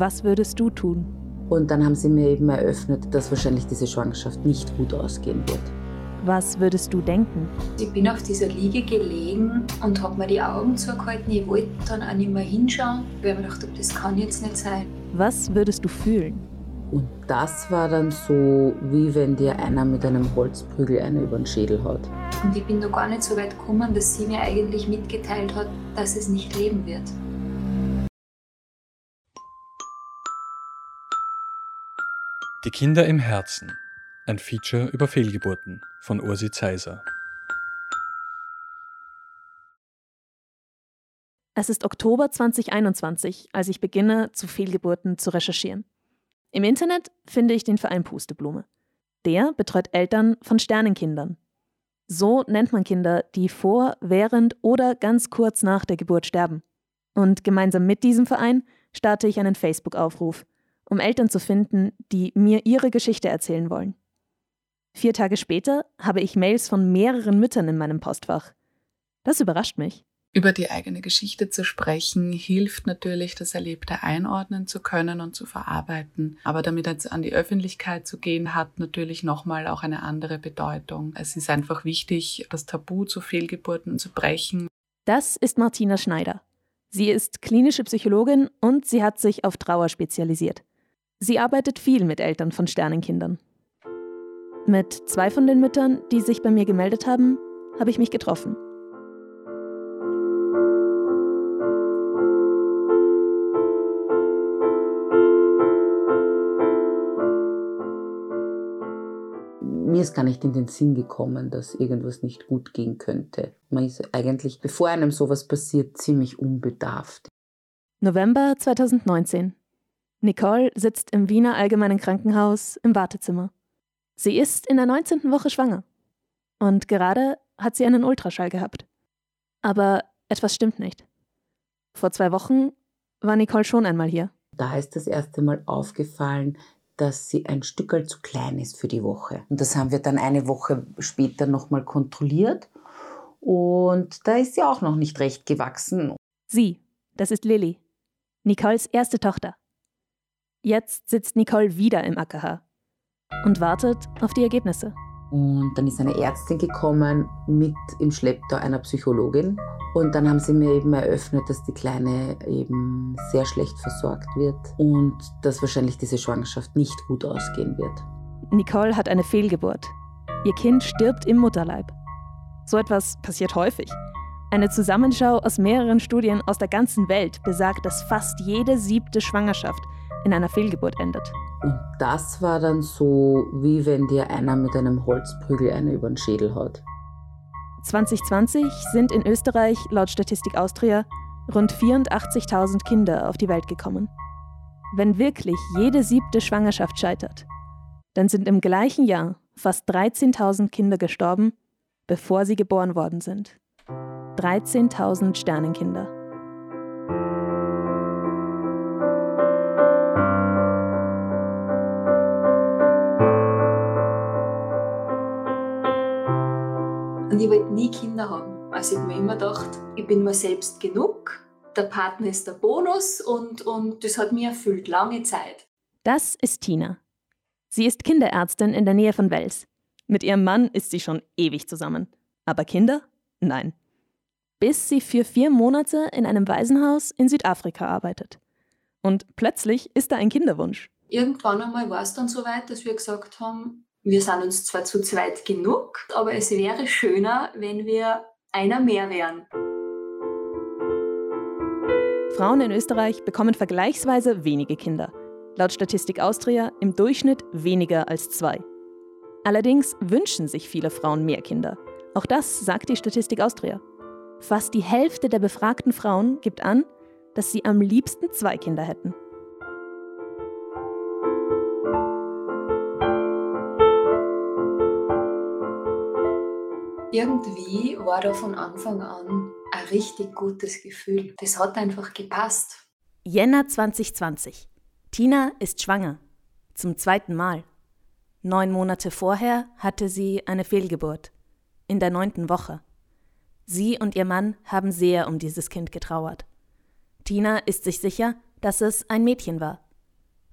Was würdest du tun? Und dann haben sie mir eben eröffnet, dass wahrscheinlich diese Schwangerschaft nicht gut ausgehen wird. Was würdest du denken? Ich bin auf dieser Liege gelegen und habe mir die Augen zugehalten. Ich wollte dann auch nicht mehr hinschauen, weil ich mir gedacht habe, das kann jetzt nicht sein. Was würdest du fühlen? Und das war dann so, wie wenn dir einer mit einem Holzprügel eine über den Schädel haut. Und ich bin noch gar nicht so weit gekommen, dass sie mir eigentlich mitgeteilt hat, dass es nicht leben wird. Die Kinder im Herzen. Ein Feature über Fehlgeburten von Ursi Zeiser. Es ist Oktober 2021, als ich beginne, zu Fehlgeburten zu recherchieren. Im Internet finde ich den Verein Pusteblume. Der betreut Eltern von Sternenkindern. So nennt man Kinder, die vor, während oder ganz kurz nach der Geburt sterben. Und gemeinsam mit diesem Verein starte ich einen Facebook-Aufruf, um Eltern zu finden, die mir ihre Geschichte erzählen wollen. Vier Tage später habe ich Mails von mehreren Müttern in meinem Postfach. Das überrascht mich. Über die eigene Geschichte zu sprechen, hilft natürlich, das Erlebte einordnen zu können und zu verarbeiten. Aber damit jetzt an die Öffentlichkeit zu gehen, hat natürlich nochmal auch eine andere Bedeutung. Es ist einfach wichtig, das Tabu zu Fehlgeburten zu brechen. Das ist Martina Schneider. Sie ist klinische Psychologin und sie hat sich auf Trauer spezialisiert. Sie arbeitet viel mit Eltern von Sternenkindern. Mit zwei von den Müttern, die sich bei mir gemeldet haben, habe ich mich getroffen. mir ist gar nicht in den Sinn gekommen, dass irgendwas nicht gut gehen könnte. Man ist eigentlich, bevor einem sowas passiert, ziemlich unbedarft. November 2019. Nicole sitzt im Wiener Allgemeinen Krankenhaus im Wartezimmer. Sie ist in der 19. Woche schwanger. Und gerade hat sie einen Ultraschall gehabt. Aber etwas stimmt nicht. Vor zwei Wochen war Nicole schon einmal hier. Da ist das erste Mal aufgefallen, dass sie ein Stückel zu klein ist für die Woche. Und das haben wir dann eine Woche später nochmal kontrolliert. Und da ist sie auch noch nicht recht gewachsen. Sie, das ist Lilly, Nicoles erste Tochter. Jetzt sitzt Nicole wieder im AKH und wartet auf die Ergebnisse. Und dann ist eine Ärztin gekommen mit im Schlepptau einer Psychologin. Und dann haben sie mir eben eröffnet, dass die Kleine eben sehr schlecht versorgt wird und dass wahrscheinlich diese Schwangerschaft nicht gut ausgehen wird. Nicole hat eine Fehlgeburt. Ihr Kind stirbt im Mutterleib. So etwas passiert häufig. Eine Zusammenschau aus mehreren Studien aus der ganzen Welt besagt, dass fast jede siebte Schwangerschaft in einer Fehlgeburt endet. Und das war dann so, wie wenn dir einer mit einem Holzprügel eine über den Schädel haut. 2020 sind in Österreich laut Statistik Austria rund 84.000 Kinder auf die Welt gekommen. Wenn wirklich jede siebte Schwangerschaft scheitert, dann sind im gleichen Jahr fast 13.000 Kinder gestorben, bevor sie geboren worden sind. 13.000 Sternenkinder. Und ich wollte nie Kinder haben. Also ich habe mir immer gedacht, ich bin mir selbst genug, der Partner ist der Bonus und, und das hat mich erfüllt, lange Zeit. Das ist Tina. Sie ist Kinderärztin in der Nähe von Wels. Mit ihrem Mann ist sie schon ewig zusammen. Aber Kinder? Nein. Bis sie für vier Monate in einem Waisenhaus in Südafrika arbeitet. Und plötzlich ist da ein Kinderwunsch. Irgendwann einmal war es dann so weit, dass wir gesagt haben, wir sind uns zwar zu zweit genug, aber es wäre schöner, wenn wir einer mehr wären. Frauen in Österreich bekommen vergleichsweise wenige Kinder. Laut Statistik Austria im Durchschnitt weniger als zwei. Allerdings wünschen sich viele Frauen mehr Kinder. Auch das sagt die Statistik Austria. Fast die Hälfte der befragten Frauen gibt an, dass sie am liebsten zwei Kinder hätten. Irgendwie war da von Anfang an ein richtig gutes Gefühl. Das hat einfach gepasst. Jänner 2020. Tina ist schwanger. Zum zweiten Mal. Neun Monate vorher hatte sie eine Fehlgeburt. In der neunten Woche. Sie und ihr Mann haben sehr um dieses Kind getrauert. Tina ist sich sicher, dass es ein Mädchen war.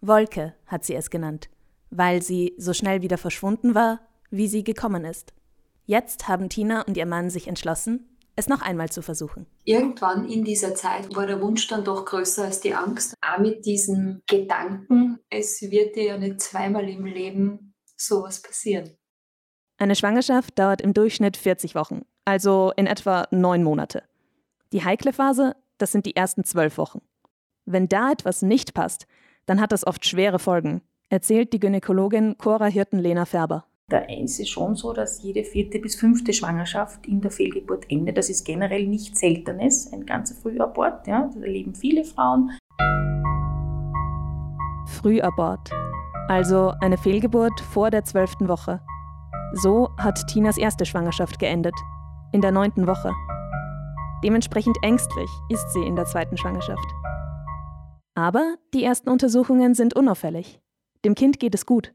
Wolke hat sie es genannt, weil sie so schnell wieder verschwunden war, wie sie gekommen ist. Jetzt haben Tina und ihr Mann sich entschlossen, es noch einmal zu versuchen. Irgendwann in dieser Zeit war der Wunsch dann doch größer als die Angst. Auch mit diesem Gedanken, es wird dir ja nicht zweimal im Leben sowas passieren. Eine Schwangerschaft dauert im Durchschnitt 40 Wochen, also in etwa neun Monate. Die heikle Phase, das sind die ersten zwölf Wochen. Wenn da etwas nicht passt, dann hat das oft schwere Folgen, erzählt die Gynäkologin Cora Hirten-Lena Färber. Eins ist schon so, dass jede vierte bis fünfte Schwangerschaft in der Fehlgeburt endet. Das ist generell nichts Seltenes, ein ganzer Frühabort. Ja, das erleben viele Frauen. Frühabort, also eine Fehlgeburt vor der zwölften Woche. So hat Tinas erste Schwangerschaft geendet, in der neunten Woche. Dementsprechend ängstlich ist sie in der zweiten Schwangerschaft. Aber die ersten Untersuchungen sind unauffällig. Dem Kind geht es gut.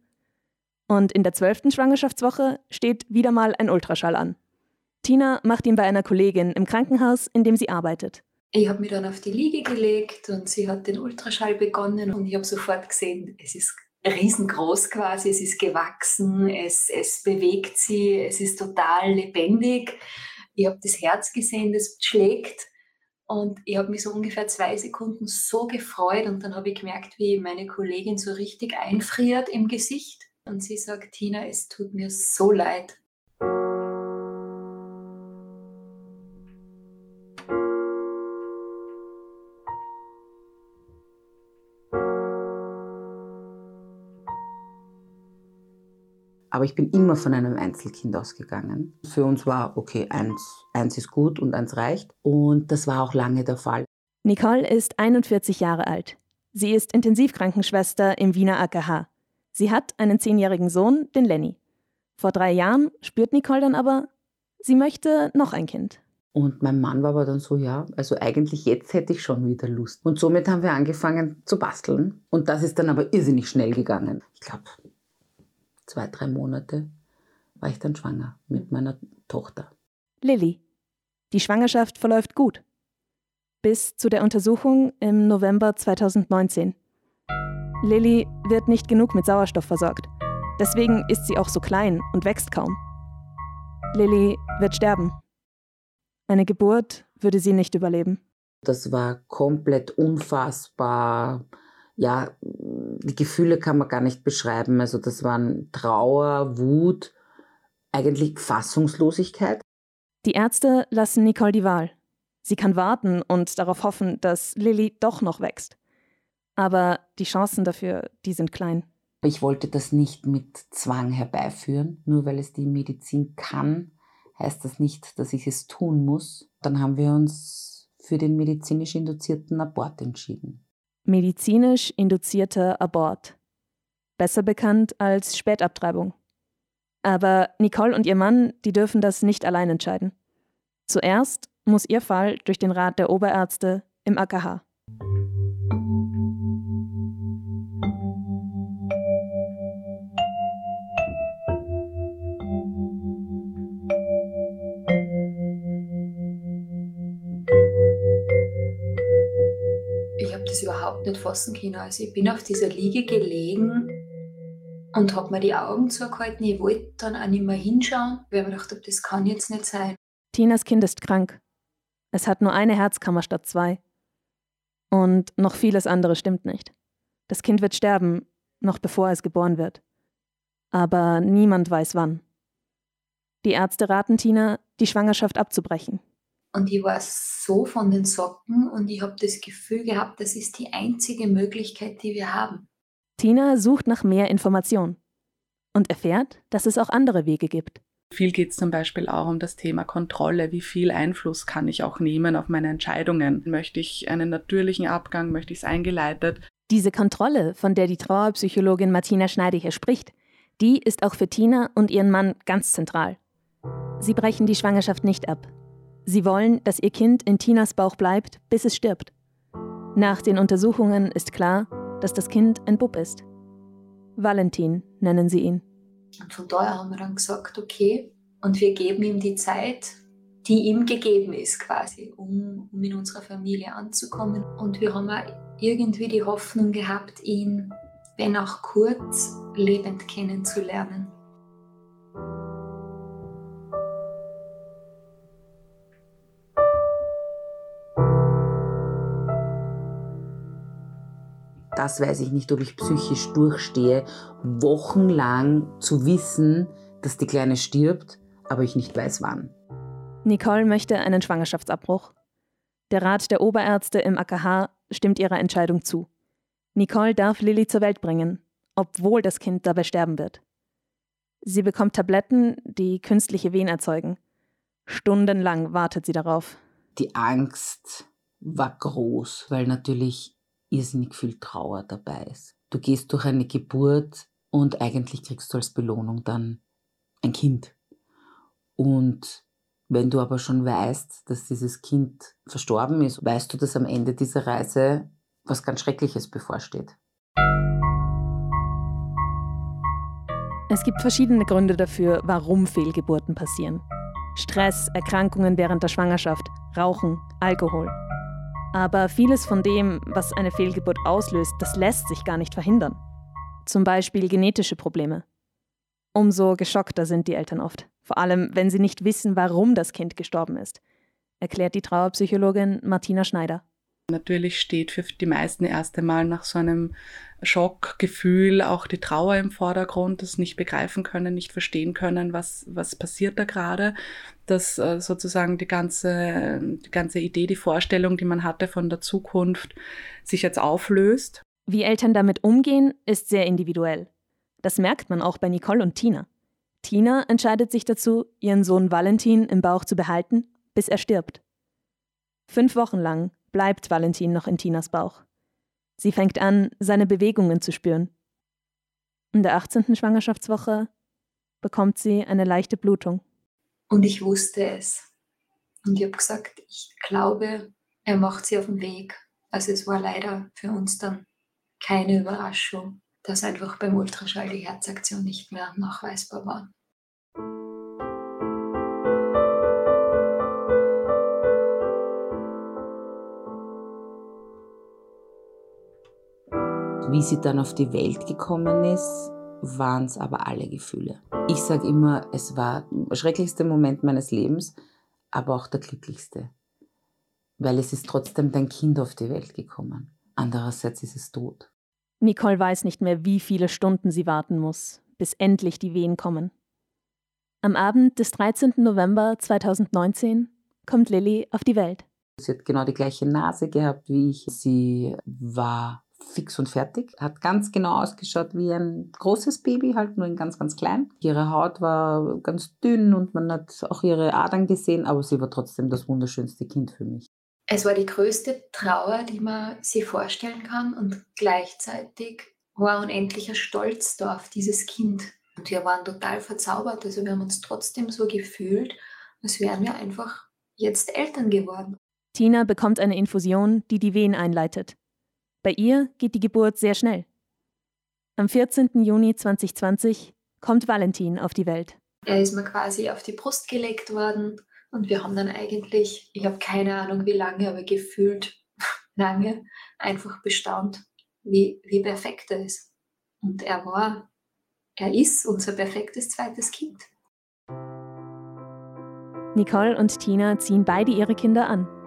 Und in der zwölften Schwangerschaftswoche steht wieder mal ein Ultraschall an. Tina macht ihn bei einer Kollegin im Krankenhaus, in dem sie arbeitet. Ich habe mich dann auf die Liege gelegt und sie hat den Ultraschall begonnen und ich habe sofort gesehen, es ist riesengroß quasi, es ist gewachsen, es, es bewegt sie, es ist total lebendig. Ich habe das Herz gesehen, das schlägt und ich habe mich so ungefähr zwei Sekunden so gefreut und dann habe ich gemerkt, wie meine Kollegin so richtig einfriert im Gesicht und sie sagt, Tina, es tut mir so leid. Aber ich bin immer von einem Einzelkind ausgegangen. Für uns war, okay, eins, eins ist gut und eins reicht. Und das war auch lange der Fall. Nicole ist 41 Jahre alt. Sie ist Intensivkrankenschwester im Wiener AKH. Sie hat einen zehnjährigen Sohn, den Lenny. Vor drei Jahren spürt Nicole dann aber, sie möchte noch ein Kind. Und mein Mann war aber dann so, ja, also eigentlich jetzt hätte ich schon wieder Lust. Und somit haben wir angefangen zu basteln. Und das ist dann aber irrsinnig schnell gegangen. Ich glaube, zwei, drei Monate war ich dann schwanger mit meiner Tochter. Lilly. Die Schwangerschaft verläuft gut. Bis zu der Untersuchung im November 2019. Lilly wird nicht genug mit Sauerstoff versorgt. Deswegen ist sie auch so klein und wächst kaum. Lilly wird sterben. Eine Geburt würde sie nicht überleben. Das war komplett unfassbar. Ja, die Gefühle kann man gar nicht beschreiben. Also das waren Trauer, Wut, eigentlich Fassungslosigkeit. Die Ärzte lassen Nicole die Wahl. Sie kann warten und darauf hoffen, dass Lilly doch noch wächst. Aber die Chancen dafür, die sind klein. Ich wollte das nicht mit Zwang herbeiführen. Nur weil es die Medizin kann, heißt das nicht, dass ich es tun muss. Dann haben wir uns für den medizinisch induzierten Abort entschieden. Medizinisch induzierter Abort. Besser bekannt als Spätabtreibung. Aber Nicole und ihr Mann, die dürfen das nicht allein entscheiden. Zuerst muss ihr Fall durch den Rat der Oberärzte im AKH. Das überhaupt nicht fassen können. Also ich bin auf dieser Liege gelegen und habe mir die Augen zugehalten. Ich wollte dann auch nicht mehr hinschauen, weil ich mir gedacht habe, das kann jetzt nicht sein. Tinas Kind ist krank. Es hat nur eine Herzkammer statt zwei. Und noch vieles andere stimmt nicht. Das Kind wird sterben, noch bevor es geboren wird. Aber niemand weiß wann. Die Ärzte raten Tina, die Schwangerschaft abzubrechen. Und ich war so von den Socken und ich habe das Gefühl gehabt, das ist die einzige Möglichkeit, die wir haben. Tina sucht nach mehr Informationen und erfährt, dass es auch andere Wege gibt. Viel geht es zum Beispiel auch um das Thema Kontrolle. Wie viel Einfluss kann ich auch nehmen auf meine Entscheidungen? Möchte ich einen natürlichen Abgang? Möchte ich es eingeleitet? Diese Kontrolle, von der die Trauerpsychologin Martina Schneider hier spricht, die ist auch für Tina und ihren Mann ganz zentral. Sie brechen die Schwangerschaft nicht ab. Sie wollen, dass ihr Kind in Tinas Bauch bleibt, bis es stirbt. Nach den Untersuchungen ist klar, dass das Kind ein Bub ist. Valentin nennen sie ihn. Und von daher haben wir dann gesagt, okay, und wir geben ihm die Zeit, die ihm gegeben ist quasi, um, um in unserer Familie anzukommen. Und wir haben auch irgendwie die Hoffnung gehabt, ihn wenn auch kurz, lebend kennenzulernen. Das weiß ich nicht, ob ich psychisch durchstehe, wochenlang zu wissen, dass die Kleine stirbt, aber ich nicht weiß wann. Nicole möchte einen Schwangerschaftsabbruch. Der Rat der Oberärzte im AKH stimmt ihrer Entscheidung zu. Nicole darf Lilly zur Welt bringen, obwohl das Kind dabei sterben wird. Sie bekommt Tabletten, die künstliche Wehen erzeugen. Stundenlang wartet sie darauf. Die Angst war groß, weil natürlich irrsinnig viel Trauer dabei ist. Du gehst durch eine Geburt und eigentlich kriegst du als Belohnung dann ein Kind. Und wenn du aber schon weißt, dass dieses Kind verstorben ist, weißt du, dass am Ende dieser Reise was ganz Schreckliches bevorsteht. Es gibt verschiedene Gründe dafür, warum Fehlgeburten passieren. Stress, Erkrankungen während der Schwangerschaft, Rauchen, Alkohol. Aber vieles von dem, was eine Fehlgeburt auslöst, das lässt sich gar nicht verhindern. Zum Beispiel genetische Probleme. Umso geschockter sind die Eltern oft, vor allem wenn sie nicht wissen, warum das Kind gestorben ist, erklärt die Trauerpsychologin Martina Schneider. Natürlich steht für die meisten erst einmal nach so einem Schockgefühl auch die Trauer im Vordergrund, das nicht begreifen können, nicht verstehen können, was, was passiert da gerade, dass äh, sozusagen die ganze, die ganze Idee, die Vorstellung, die man hatte von der Zukunft, sich jetzt auflöst. Wie Eltern damit umgehen, ist sehr individuell. Das merkt man auch bei Nicole und Tina. Tina entscheidet sich dazu, ihren Sohn Valentin im Bauch zu behalten, bis er stirbt. Fünf Wochen lang bleibt Valentin noch in Tinas Bauch. Sie fängt an, seine Bewegungen zu spüren. In der 18. Schwangerschaftswoche bekommt sie eine leichte Blutung. Und ich wusste es. Und ich habe gesagt, ich glaube, er macht sie auf den Weg. Also es war leider für uns dann keine Überraschung, dass einfach beim Ultraschall die Herzaktion nicht mehr nachweisbar war. Wie sie dann auf die Welt gekommen ist, waren es aber alle Gefühle. Ich sage immer, es war der schrecklichste Moment meines Lebens, aber auch der glücklichste. Weil es ist trotzdem dein Kind auf die Welt gekommen. Andererseits ist es tot. Nicole weiß nicht mehr, wie viele Stunden sie warten muss, bis endlich die Wehen kommen. Am Abend des 13. November 2019 kommt Lilly auf die Welt. Sie hat genau die gleiche Nase gehabt wie ich. Sie war fix und fertig. Hat ganz genau ausgeschaut wie ein großes Baby, halt nur in ganz, ganz klein. Ihre Haut war ganz dünn und man hat auch ihre Adern gesehen, aber sie war trotzdem das wunderschönste Kind für mich. Es war die größte Trauer, die man sich vorstellen kann und gleichzeitig war unendlicher Stolz da auf dieses Kind. Und wir waren total verzaubert. Also wir haben uns trotzdem so gefühlt, als wären wir einfach jetzt Eltern geworden. Tina bekommt eine Infusion, die die Wehen einleitet. Bei ihr geht die Geburt sehr schnell. Am 14. Juni 2020 kommt Valentin auf die Welt. Er ist mir quasi auf die Brust gelegt worden und wir haben dann eigentlich, ich habe keine Ahnung wie lange, aber gefühlt lange, einfach bestaunt, wie, wie perfekt er ist. Und er war, er ist unser perfektes zweites Kind. Nicole und Tina ziehen beide ihre Kinder an.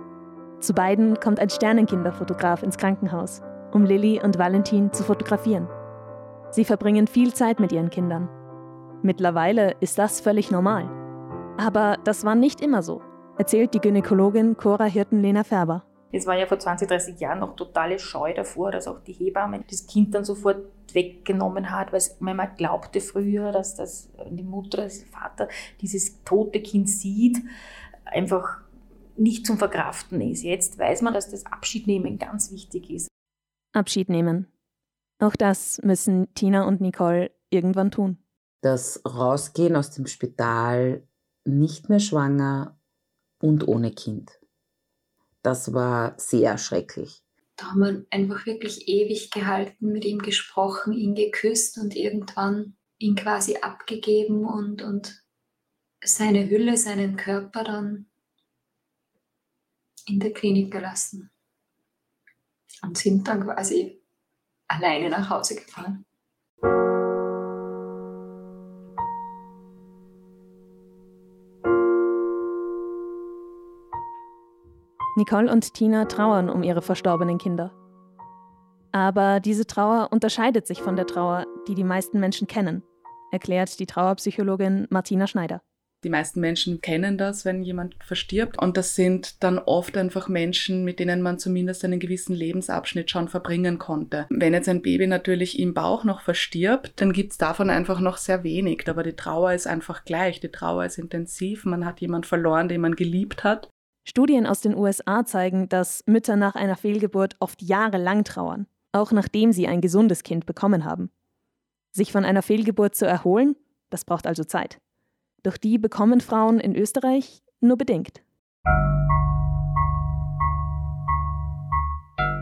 Zu beiden kommt ein Sternenkinderfotograf ins Krankenhaus, um Lilly und Valentin zu fotografieren. Sie verbringen viel Zeit mit ihren Kindern. Mittlerweile ist das völlig normal. Aber das war nicht immer so, erzählt die Gynäkologin Cora Hirten-Lena Färber. Es war ja vor 20, 30 Jahren noch totale Scheu davor, dass auch die Hebamme das Kind dann sofort weggenommen hat, weil man glaubte früher, dass das die Mutter, der Vater dieses tote Kind sieht, einfach nicht zum Verkraften ist. Jetzt weiß man, dass das Abschiednehmen ganz wichtig ist. Abschied nehmen. Auch das müssen Tina und Nicole irgendwann tun. Das Rausgehen aus dem Spital nicht mehr schwanger und ohne Kind. Das war sehr schrecklich. Da haben wir einfach wirklich ewig gehalten, mit ihm gesprochen, ihn geküsst und irgendwann ihn quasi abgegeben und, und seine Hülle, seinen Körper dann in der Klinik gelassen und sind dann quasi alleine nach Hause gefahren. Nicole und Tina trauern um ihre verstorbenen Kinder. Aber diese Trauer unterscheidet sich von der Trauer, die die meisten Menschen kennen, erklärt die Trauerpsychologin Martina Schneider. Die meisten Menschen kennen das, wenn jemand verstirbt. Und das sind dann oft einfach Menschen, mit denen man zumindest einen gewissen Lebensabschnitt schon verbringen konnte. Wenn jetzt ein Baby natürlich im Bauch noch verstirbt, dann gibt es davon einfach noch sehr wenig. Aber die Trauer ist einfach gleich. Die Trauer ist intensiv. Man hat jemanden verloren, den man geliebt hat. Studien aus den USA zeigen, dass Mütter nach einer Fehlgeburt oft jahrelang trauern, auch nachdem sie ein gesundes Kind bekommen haben. Sich von einer Fehlgeburt zu erholen, das braucht also Zeit. Doch die bekommen Frauen in Österreich nur bedingt.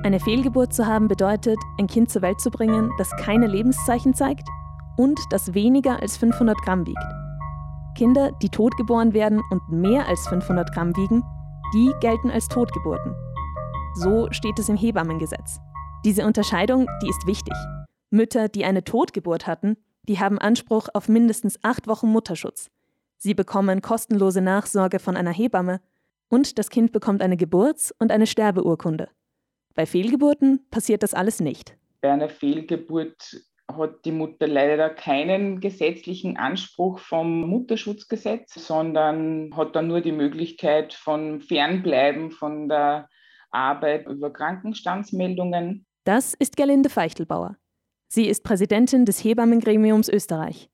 Eine Fehlgeburt zu haben bedeutet, ein Kind zur Welt zu bringen, das keine Lebenszeichen zeigt und das weniger als 500 Gramm wiegt. Kinder, die totgeboren werden und mehr als 500 Gramm wiegen, die gelten als Totgeburten. So steht es im Hebammengesetz. Diese Unterscheidung, die ist wichtig. Mütter, die eine Totgeburt hatten, die haben Anspruch auf mindestens acht Wochen Mutterschutz. Sie bekommen kostenlose Nachsorge von einer Hebamme und das Kind bekommt eine Geburts- und eine Sterbeurkunde. Bei Fehlgeburten passiert das alles nicht. Bei einer Fehlgeburt hat die Mutter leider keinen gesetzlichen Anspruch vom Mutterschutzgesetz, sondern hat dann nur die Möglichkeit von Fernbleiben von der Arbeit über Krankenstandsmeldungen. Das ist Gerlinde Feichtelbauer. Sie ist Präsidentin des Hebammengremiums Österreich.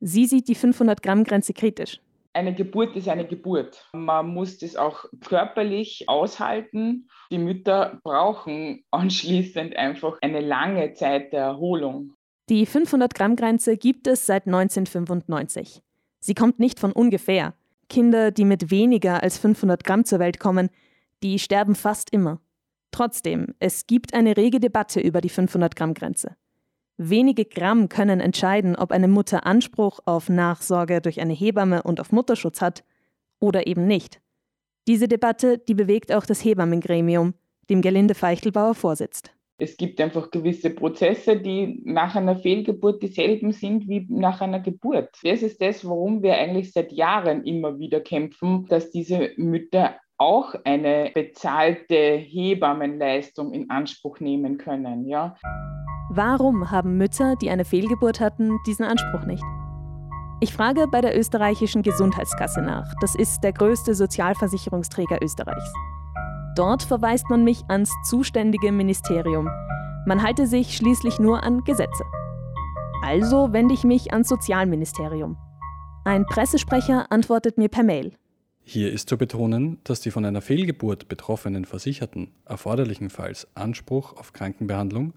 Sie sieht die 500-Gramm-Grenze kritisch. Eine Geburt ist eine Geburt. Man muss das auch körperlich aushalten. Die Mütter brauchen anschließend einfach eine lange Zeit der Erholung. Die 500-Gramm-Grenze gibt es seit 1995. Sie kommt nicht von ungefähr. Kinder, die mit weniger als 500 Gramm zur Welt kommen, die sterben fast immer. Trotzdem, es gibt eine rege Debatte über die 500-Gramm-Grenze. Wenige Gramm können entscheiden, ob eine Mutter Anspruch auf Nachsorge durch eine Hebamme und auf Mutterschutz hat oder eben nicht. Diese Debatte, die bewegt auch das Hebammengremium, dem Gerlinde Feichtelbauer vorsitzt. Es gibt einfach gewisse Prozesse, die nach einer Fehlgeburt dieselben sind wie nach einer Geburt. Das ist das, warum wir eigentlich seit Jahren immer wieder kämpfen, dass diese Mütter auch eine bezahlte Hebammenleistung in Anspruch nehmen können. Ja. Warum haben Mütter, die eine Fehlgeburt hatten, diesen Anspruch nicht? Ich frage bei der österreichischen Gesundheitskasse nach. Das ist der größte Sozialversicherungsträger Österreichs. Dort verweist man mich ans zuständige Ministerium. Man halte sich schließlich nur an Gesetze. Also wende ich mich ans Sozialministerium. Ein Pressesprecher antwortet mir per Mail. Hier ist zu betonen, dass die von einer Fehlgeburt betroffenen Versicherten erforderlichenfalls Anspruch auf Krankenbehandlung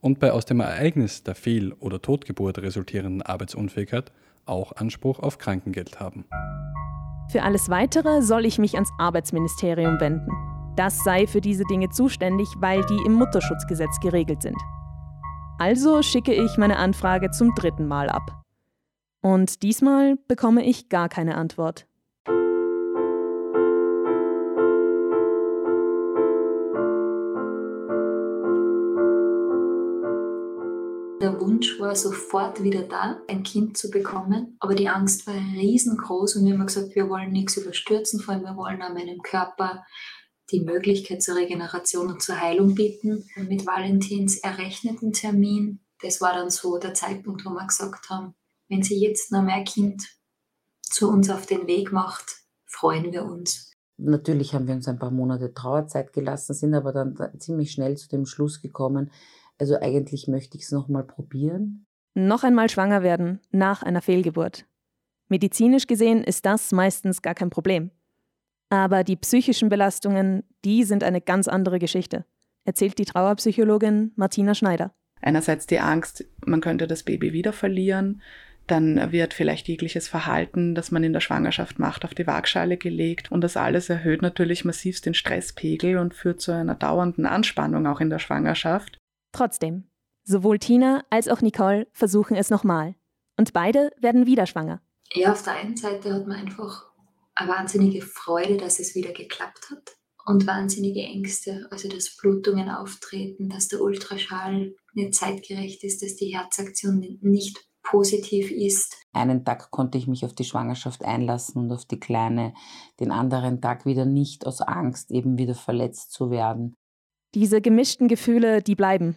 und bei aus dem Ereignis der Fehl- oder Totgeburt resultierenden Arbeitsunfähigkeit auch Anspruch auf Krankengeld haben. Für alles Weitere soll ich mich ans Arbeitsministerium wenden. Das sei für diese Dinge zuständig, weil die im Mutterschutzgesetz geregelt sind. Also schicke ich meine Anfrage zum dritten Mal ab. Und diesmal bekomme ich gar keine Antwort. Wunsch war sofort wieder da, ein Kind zu bekommen, aber die Angst war riesengroß und wir haben gesagt, wir wollen nichts überstürzen, vor allem wir wollen an meinem Körper die Möglichkeit zur Regeneration und zur Heilung bieten. Mit Valentins errechneten Termin, das war dann so der Zeitpunkt, wo wir gesagt haben, wenn sie jetzt noch mehr Kind zu uns auf den Weg macht, freuen wir uns. Natürlich haben wir uns ein paar Monate Trauerzeit gelassen, sind aber dann ziemlich schnell zu dem Schluss gekommen, also eigentlich möchte ich es nochmal probieren. Noch einmal schwanger werden nach einer Fehlgeburt. Medizinisch gesehen ist das meistens gar kein Problem. Aber die psychischen Belastungen, die sind eine ganz andere Geschichte, erzählt die Trauerpsychologin Martina Schneider. Einerseits die Angst, man könnte das Baby wieder verlieren. Dann wird vielleicht jegliches Verhalten, das man in der Schwangerschaft macht, auf die Waagschale gelegt. Und das alles erhöht natürlich massivst den Stresspegel und führt zu einer dauernden Anspannung auch in der Schwangerschaft. Trotzdem, sowohl Tina als auch Nicole versuchen es nochmal. Und beide werden wieder schwanger. Ja, auf der einen Seite hat man einfach eine wahnsinnige Freude, dass es wieder geklappt hat. und wahnsinnige Ängste, also dass Blutungen auftreten, dass der Ultraschall nicht zeitgerecht ist, dass die Herzaktion nicht positiv ist. Einen Tag konnte ich mich auf die Schwangerschaft einlassen und auf die Kleine, den anderen Tag wieder nicht aus Angst, eben wieder verletzt zu werden. Diese gemischten Gefühle, die bleiben.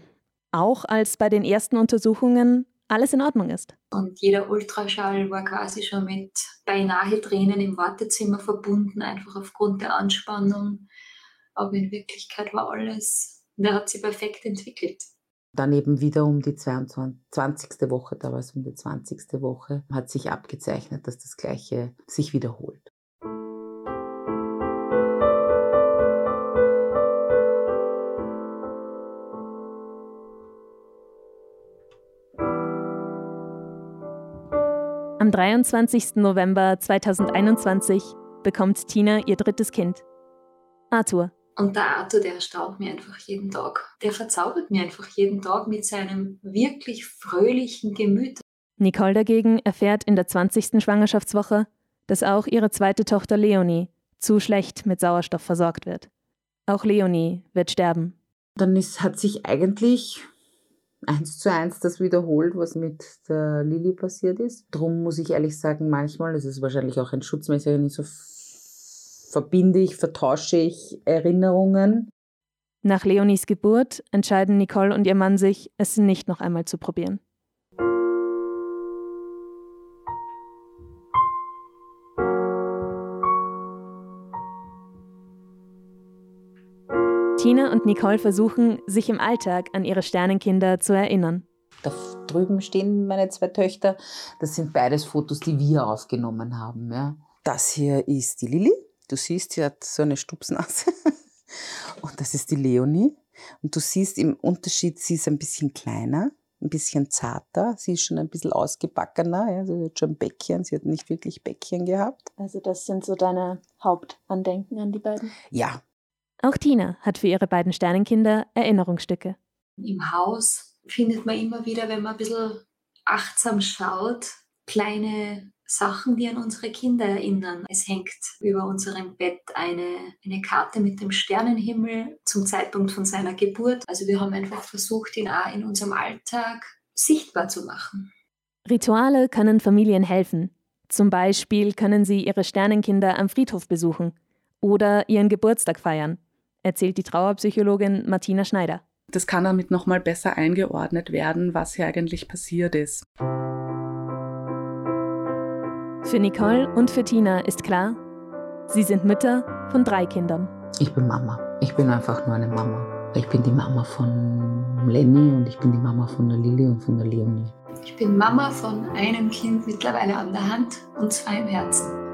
Auch als bei den ersten Untersuchungen alles in Ordnung ist. Und jeder Ultraschall war quasi schon mit beinahe Tränen im Wartezimmer verbunden, einfach aufgrund der Anspannung. Aber in Wirklichkeit war alles, der hat sich perfekt entwickelt. Dann eben wieder um die 22. Woche, da war es um die 20. Woche, hat sich abgezeichnet, dass das Gleiche sich wiederholt. Am 23. November 2021 bekommt Tina ihr drittes Kind. Arthur. Und der Arthur, der erstaunt mir einfach jeden Tag. Der verzaubert mir einfach jeden Tag mit seinem wirklich fröhlichen Gemüt. Nicole dagegen erfährt in der 20. Schwangerschaftswoche, dass auch ihre zweite Tochter Leonie zu schlecht mit Sauerstoff versorgt wird. Auch Leonie wird sterben. Dann ist, hat sich eigentlich eins zu eins das wiederholt, was mit der Lilly passiert ist. Drum muss ich ehrlich sagen, manchmal, das ist wahrscheinlich auch ein nicht so verbinde ich, vertausche ich Erinnerungen. Nach Leonies Geburt entscheiden Nicole und ihr Mann sich, es nicht noch einmal zu probieren. Tina und Nicole versuchen, sich im Alltag an ihre Sternenkinder zu erinnern. Da drüben stehen meine zwei Töchter. Das sind beides Fotos, die wir aufgenommen haben. Ja. Das hier ist die Lilly. Du siehst, sie hat so eine Stupsnase. Und das ist die Leonie. Und du siehst im Unterschied, sie ist ein bisschen kleiner, ein bisschen zarter. Sie ist schon ein bisschen ausgebackener. Ja. Sie hat schon Bäckchen. Sie hat nicht wirklich Bäckchen gehabt. Also das sind so deine Hauptandenken an die beiden? Ja, auch Tina hat für ihre beiden Sternenkinder Erinnerungsstücke. Im Haus findet man immer wieder, wenn man ein bisschen achtsam schaut, kleine Sachen, die an unsere Kinder erinnern. Es hängt über unserem Bett eine, eine Karte mit dem Sternenhimmel zum Zeitpunkt von seiner Geburt. Also wir haben einfach versucht, ihn auch in unserem Alltag sichtbar zu machen. Rituale können Familien helfen. Zum Beispiel können sie ihre Sternenkinder am Friedhof besuchen oder ihren Geburtstag feiern erzählt die Trauerpsychologin Martina Schneider. Das kann damit nochmal besser eingeordnet werden, was hier eigentlich passiert ist. Für Nicole und für Tina ist klar, sie sind Mütter von drei Kindern. Ich bin Mama. Ich bin einfach nur eine Mama. Ich bin die Mama von Lenny und ich bin die Mama von der Lilly und von der Leonie. Ich bin Mama von einem Kind mittlerweile an der Hand und zwei im Herzen.